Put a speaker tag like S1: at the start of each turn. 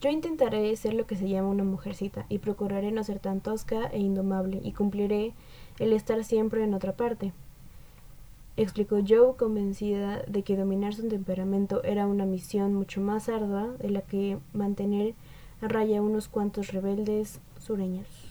S1: Yo intentaré ser lo que se llama una mujercita y procuraré no ser tan tosca e indomable y cumpliré el estar siempre en otra parte explicó Joe convencida de que dominar su temperamento era una misión mucho más ardua de la que mantener a raya unos cuantos rebeldes sureños.